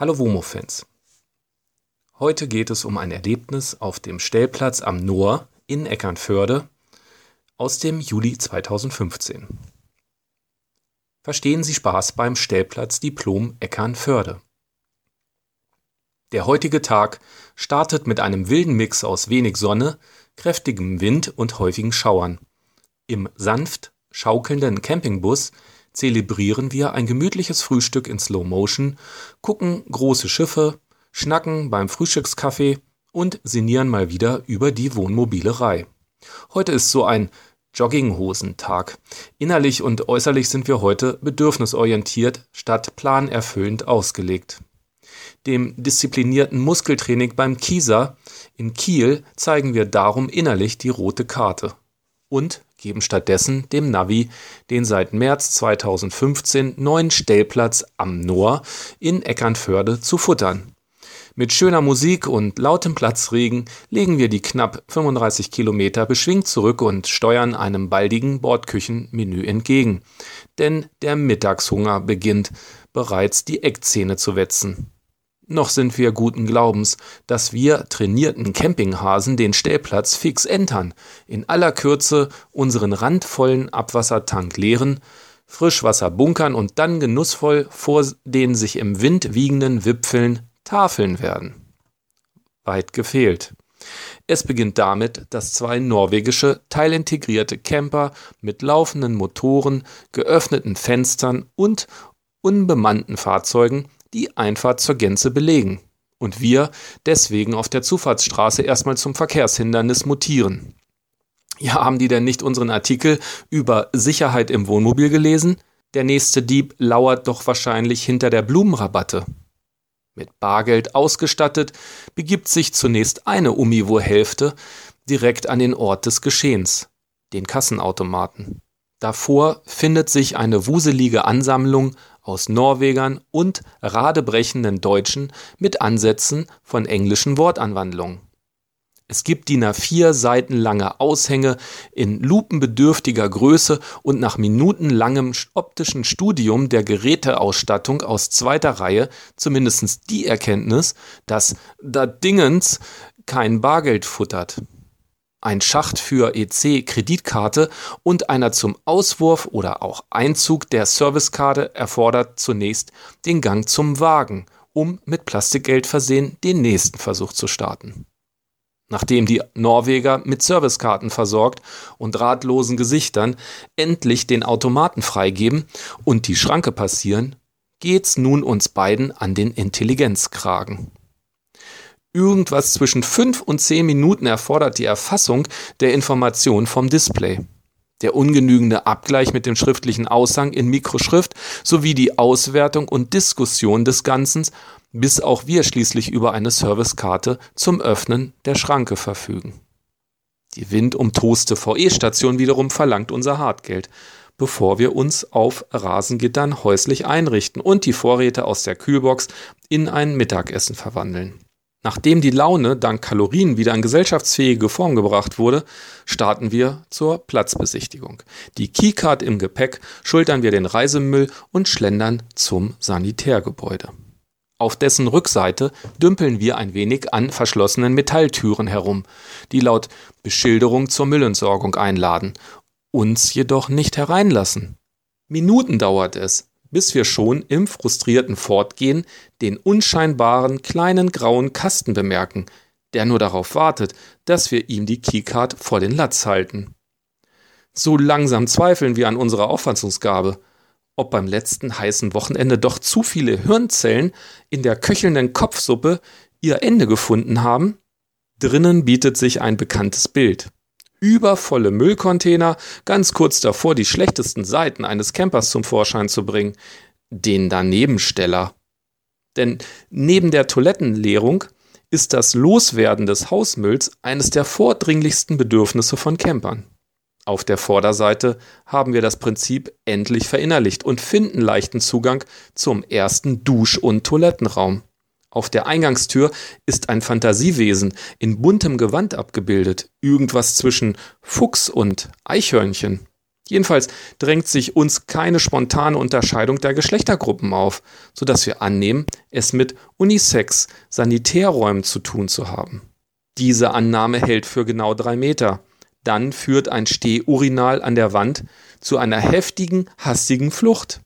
Hallo WOMO-Fans. Heute geht es um ein Erlebnis auf dem Stellplatz am Noor in Eckernförde aus dem Juli 2015. Verstehen Sie Spaß beim Stellplatz Diplom Eckernförde. Der heutige Tag startet mit einem wilden Mix aus wenig Sonne, kräftigem Wind und häufigen Schauern. Im sanft schaukelnden Campingbus zelebrieren wir ein gemütliches Frühstück in Slow Motion, gucken große Schiffe, schnacken beim Frühstückskaffee und sinnieren mal wieder über die Wohnmobilerei. Heute ist so ein Jogginghosentag. Innerlich und äußerlich sind wir heute bedürfnisorientiert statt planerfüllend ausgelegt. Dem disziplinierten Muskeltraining beim Kieser in Kiel zeigen wir darum innerlich die rote Karte und geben stattdessen dem Navi den seit März 2015 neuen Stellplatz am Noor in Eckernförde zu futtern. Mit schöner Musik und lautem Platzregen legen wir die knapp 35 Kilometer beschwingt zurück und steuern einem baldigen Bordküchenmenü entgegen. Denn der Mittagshunger beginnt bereits die Eckzähne zu wetzen. Noch sind wir guten Glaubens, dass wir trainierten Campinghasen den Stellplatz fix entern, in aller Kürze unseren randvollen Abwassertank leeren, Frischwasser bunkern und dann genussvoll vor den sich im Wind wiegenden Wipfeln tafeln werden. Weit gefehlt. Es beginnt damit, dass zwei norwegische teilintegrierte Camper mit laufenden Motoren, geöffneten Fenstern und unbemannten Fahrzeugen die Einfahrt zur Gänze belegen und wir deswegen auf der Zufahrtsstraße erstmal zum Verkehrshindernis mutieren. Ja, haben die denn nicht unseren Artikel über Sicherheit im Wohnmobil gelesen? Der nächste Dieb lauert doch wahrscheinlich hinter der Blumenrabatte. Mit Bargeld ausgestattet, begibt sich zunächst eine Umivo-Hälfte direkt an den Ort des Geschehens, den Kassenautomaten. Davor findet sich eine wuselige Ansammlung aus Norwegern und radebrechenden Deutschen mit Ansätzen von englischen Wortanwandlungen. Es gibt DIN A4 Seiten lange Aushänge in lupenbedürftiger Größe und nach minutenlangem optischen Studium der Geräteausstattung aus zweiter Reihe zumindest die Erkenntnis, dass da Dingens kein Bargeld futtert ein Schacht für EC-Kreditkarte und einer zum Auswurf oder auch Einzug der Servicekarte erfordert zunächst den Gang zum Wagen, um mit Plastikgeld versehen den nächsten Versuch zu starten. Nachdem die Norweger mit Servicekarten versorgt und ratlosen Gesichtern endlich den Automaten freigeben und die Schranke passieren, geht's nun uns beiden an den Intelligenzkragen. Irgendwas zwischen fünf und zehn Minuten erfordert die Erfassung der Information vom Display. Der ungenügende Abgleich mit dem schriftlichen Aushang in Mikroschrift sowie die Auswertung und Diskussion des Ganzen, bis auch wir schließlich über eine Servicekarte zum Öffnen der Schranke verfügen. Die windumtoste VE-Station wiederum verlangt unser Hartgeld, bevor wir uns auf Rasengittern häuslich einrichten und die Vorräte aus der Kühlbox in ein Mittagessen verwandeln. Nachdem die Laune dank Kalorien wieder in gesellschaftsfähige Form gebracht wurde, starten wir zur Platzbesichtigung. Die Keycard im Gepäck schultern wir den Reisemüll und schlendern zum Sanitärgebäude. Auf dessen Rückseite dümpeln wir ein wenig an verschlossenen Metalltüren herum, die laut Beschilderung zur Müllentsorgung einladen, uns jedoch nicht hereinlassen. Minuten dauert es, bis wir schon im frustrierten Fortgehen den unscheinbaren kleinen grauen Kasten bemerken, der nur darauf wartet, dass wir ihm die Keycard vor den Latz halten. So langsam zweifeln wir an unserer Auffassungsgabe, ob beim letzten heißen Wochenende doch zu viele Hirnzellen in der köchelnden Kopfsuppe ihr Ende gefunden haben? Drinnen bietet sich ein bekanntes Bild übervolle Müllcontainer, ganz kurz davor die schlechtesten Seiten eines Campers zum Vorschein zu bringen, den Danebensteller. Denn neben der Toilettenleerung ist das Loswerden des Hausmülls eines der vordringlichsten Bedürfnisse von Campern. Auf der Vorderseite haben wir das Prinzip endlich verinnerlicht und finden leichten Zugang zum ersten Dusch- und Toilettenraum. Auf der Eingangstür ist ein Fantasiewesen in buntem Gewand abgebildet, irgendwas zwischen Fuchs und Eichhörnchen. Jedenfalls drängt sich uns keine spontane Unterscheidung der Geschlechtergruppen auf, sodass wir annehmen, es mit Unisex Sanitärräumen zu tun zu haben. Diese Annahme hält für genau drei Meter. Dann führt ein Stehurinal an der Wand zu einer heftigen, hastigen Flucht.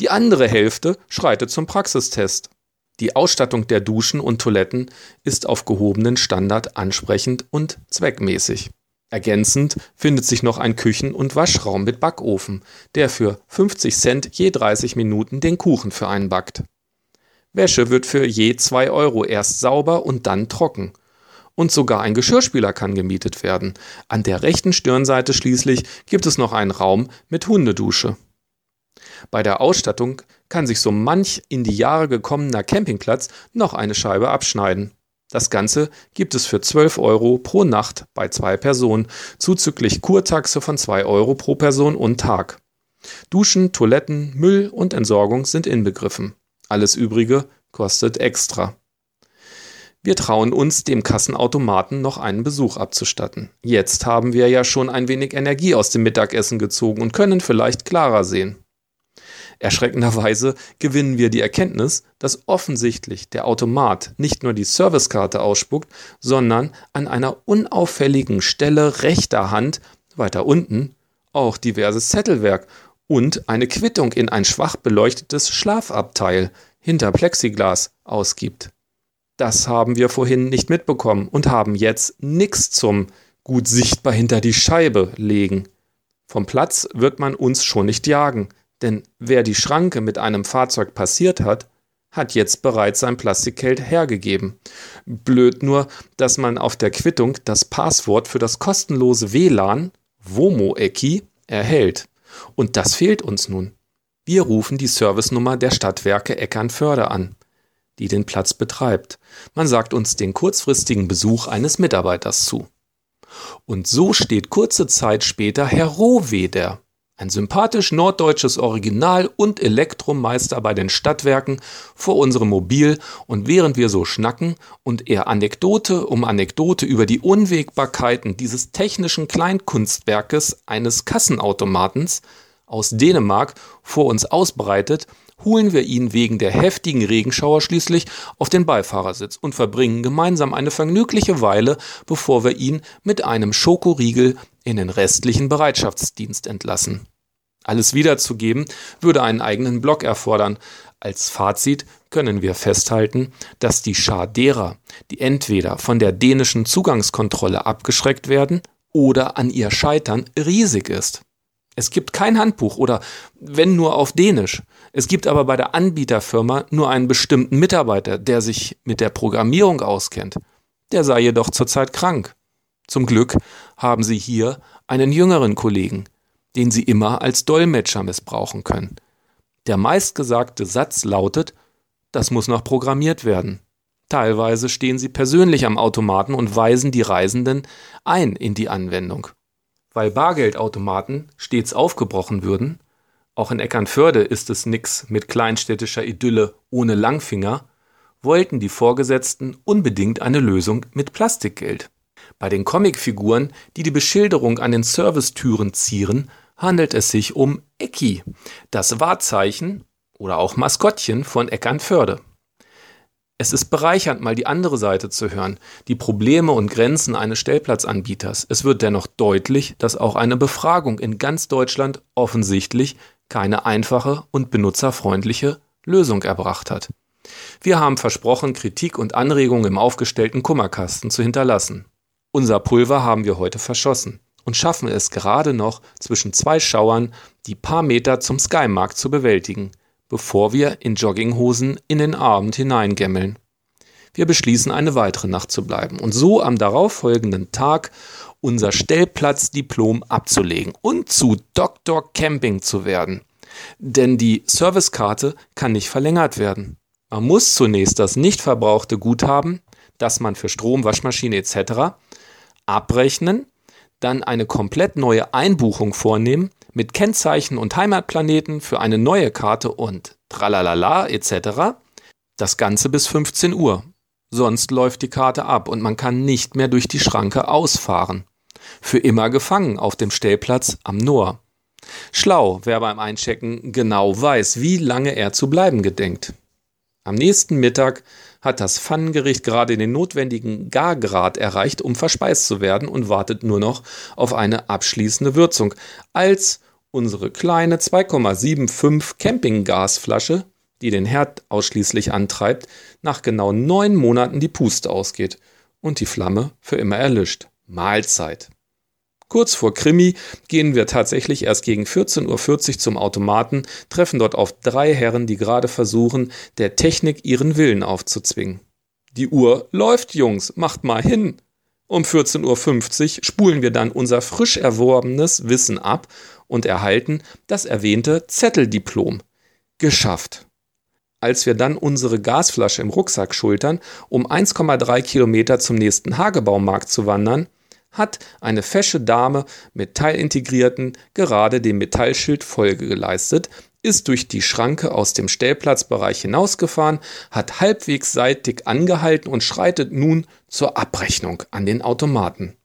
Die andere Hälfte schreitet zum Praxistest. Die Ausstattung der Duschen und Toiletten ist auf gehobenen Standard ansprechend und zweckmäßig. Ergänzend findet sich noch ein Küchen- und Waschraum mit Backofen, der für 50 Cent je 30 Minuten den Kuchen für einen backt. Wäsche wird für je 2 Euro erst sauber und dann trocken. Und sogar ein Geschirrspüler kann gemietet werden. An der rechten Stirnseite schließlich gibt es noch einen Raum mit Hundedusche. Bei der Ausstattung kann sich so manch in die Jahre gekommener Campingplatz noch eine Scheibe abschneiden. Das Ganze gibt es für 12 Euro pro Nacht bei zwei Personen, zuzüglich Kurtaxe von 2 Euro pro Person und Tag. Duschen, Toiletten, Müll und Entsorgung sind inbegriffen. Alles Übrige kostet extra. Wir trauen uns, dem Kassenautomaten noch einen Besuch abzustatten. Jetzt haben wir ja schon ein wenig Energie aus dem Mittagessen gezogen und können vielleicht klarer sehen. Erschreckenderweise gewinnen wir die Erkenntnis, dass offensichtlich der Automat nicht nur die Servicekarte ausspuckt, sondern an einer unauffälligen Stelle rechter Hand, weiter unten, auch diverses Zettelwerk und eine Quittung in ein schwach beleuchtetes Schlafabteil hinter Plexiglas ausgibt. Das haben wir vorhin nicht mitbekommen und haben jetzt nix zum gut sichtbar hinter die Scheibe legen. Vom Platz wird man uns schon nicht jagen. Denn wer die Schranke mit einem Fahrzeug passiert hat, hat jetzt bereits sein Plastikgeld hergegeben. Blöd nur, dass man auf der Quittung das Passwort für das kostenlose WLAN Womo-Eki erhält. Und das fehlt uns nun. Wir rufen die Servicenummer der Stadtwerke Eckernförde an, die den Platz betreibt. Man sagt uns den kurzfristigen Besuch eines Mitarbeiters zu. Und so steht kurze Zeit später Herr Rohweder ein sympathisch norddeutsches Original und Elektromeister bei den Stadtwerken vor unserem Mobil und während wir so schnacken und er Anekdote um Anekdote über die Unwägbarkeiten dieses technischen Kleinkunstwerkes eines Kassenautomatens aus Dänemark vor uns ausbreitet, holen wir ihn wegen der heftigen Regenschauer schließlich auf den Beifahrersitz und verbringen gemeinsam eine vergnügliche Weile, bevor wir ihn mit einem Schokoriegel in den restlichen Bereitschaftsdienst entlassen. Alles wiederzugeben würde einen eigenen Block erfordern. Als Fazit können wir festhalten, dass die Schar derer, die entweder von der dänischen Zugangskontrolle abgeschreckt werden oder an ihr scheitern, riesig ist. Es gibt kein Handbuch oder wenn nur auf Dänisch. Es gibt aber bei der Anbieterfirma nur einen bestimmten Mitarbeiter, der sich mit der Programmierung auskennt. Der sei jedoch zurzeit krank. Zum Glück haben Sie hier einen jüngeren Kollegen, den Sie immer als Dolmetscher missbrauchen können. Der meistgesagte Satz lautet, das muss noch programmiert werden. Teilweise stehen Sie persönlich am Automaten und weisen die Reisenden ein in die Anwendung. Weil Bargeldautomaten stets aufgebrochen würden, auch in Eckernförde ist es nix mit kleinstädtischer Idylle ohne Langfinger, wollten die Vorgesetzten unbedingt eine Lösung mit Plastikgeld. Bei den Comicfiguren, die die Beschilderung an den Servicetüren zieren, handelt es sich um Ecki, das Wahrzeichen oder auch Maskottchen von Eckernförde. Es ist bereichernd, mal die andere Seite zu hören, die Probleme und Grenzen eines Stellplatzanbieters. Es wird dennoch deutlich, dass auch eine Befragung in ganz Deutschland offensichtlich keine einfache und benutzerfreundliche Lösung erbracht hat. Wir haben versprochen, Kritik und Anregungen im aufgestellten Kummerkasten zu hinterlassen. Unser Pulver haben wir heute verschossen und schaffen es gerade noch zwischen zwei Schauern die paar Meter zum Skymarkt zu bewältigen – bevor wir in Jogginghosen in den Abend hineingemmeln. Wir beschließen, eine weitere Nacht zu bleiben und so am darauffolgenden Tag unser Stellplatzdiplom abzulegen und zu Dr. Camping zu werden. Denn die Servicekarte kann nicht verlängert werden. Man muss zunächst das nicht verbrauchte Guthaben, das man für Strom, Waschmaschine etc. abrechnen, dann eine komplett neue Einbuchung vornehmen, mit Kennzeichen und Heimatplaneten für eine neue Karte und tralalala etc. Das Ganze bis 15 Uhr. Sonst läuft die Karte ab und man kann nicht mehr durch die Schranke ausfahren. Für immer gefangen auf dem Stellplatz am Noor. Schlau, wer beim Einchecken genau weiß, wie lange er zu bleiben gedenkt. Am nächsten Mittag hat das Pfannengericht gerade den notwendigen Gargrad erreicht, um verspeist zu werden und wartet nur noch auf eine abschließende Würzung, als unsere kleine 2,75 Campinggasflasche, die den Herd ausschließlich antreibt, nach genau neun Monaten die Puste ausgeht und die Flamme für immer erlischt. Mahlzeit. Kurz vor Krimi gehen wir tatsächlich erst gegen 14.40 Uhr zum Automaten, treffen dort auf drei Herren, die gerade versuchen, der Technik ihren Willen aufzuzwingen. Die Uhr läuft, Jungs, macht mal hin. Um 14.50 Uhr spulen wir dann unser frisch erworbenes Wissen ab und erhalten das erwähnte Zetteldiplom. Geschafft. Als wir dann unsere Gasflasche im Rucksack schultern, um 1,3 Kilometer zum nächsten Hagebaumarkt zu wandern, hat eine fesche Dame mit teilintegrierten gerade dem Metallschild Folge geleistet, ist durch die Schranke aus dem Stellplatzbereich hinausgefahren, hat halbwegs seitig angehalten und schreitet nun zur Abrechnung an den Automaten.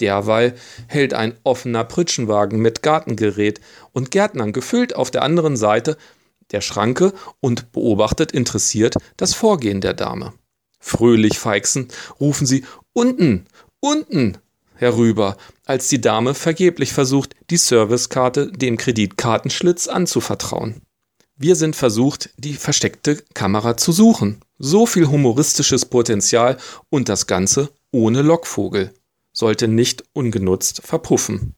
Derweil hält ein offener Pritschenwagen mit Gartengerät und Gärtnern gefüllt auf der anderen Seite der Schranke und beobachtet interessiert das Vorgehen der Dame. Fröhlich feixend rufen sie Unten, unten, herüber, als die Dame vergeblich versucht, die Servicekarte dem Kreditkartenschlitz anzuvertrauen. Wir sind versucht, die versteckte Kamera zu suchen. So viel humoristisches Potenzial und das Ganze ohne Lockvogel. Sollte nicht ungenutzt verpuffen.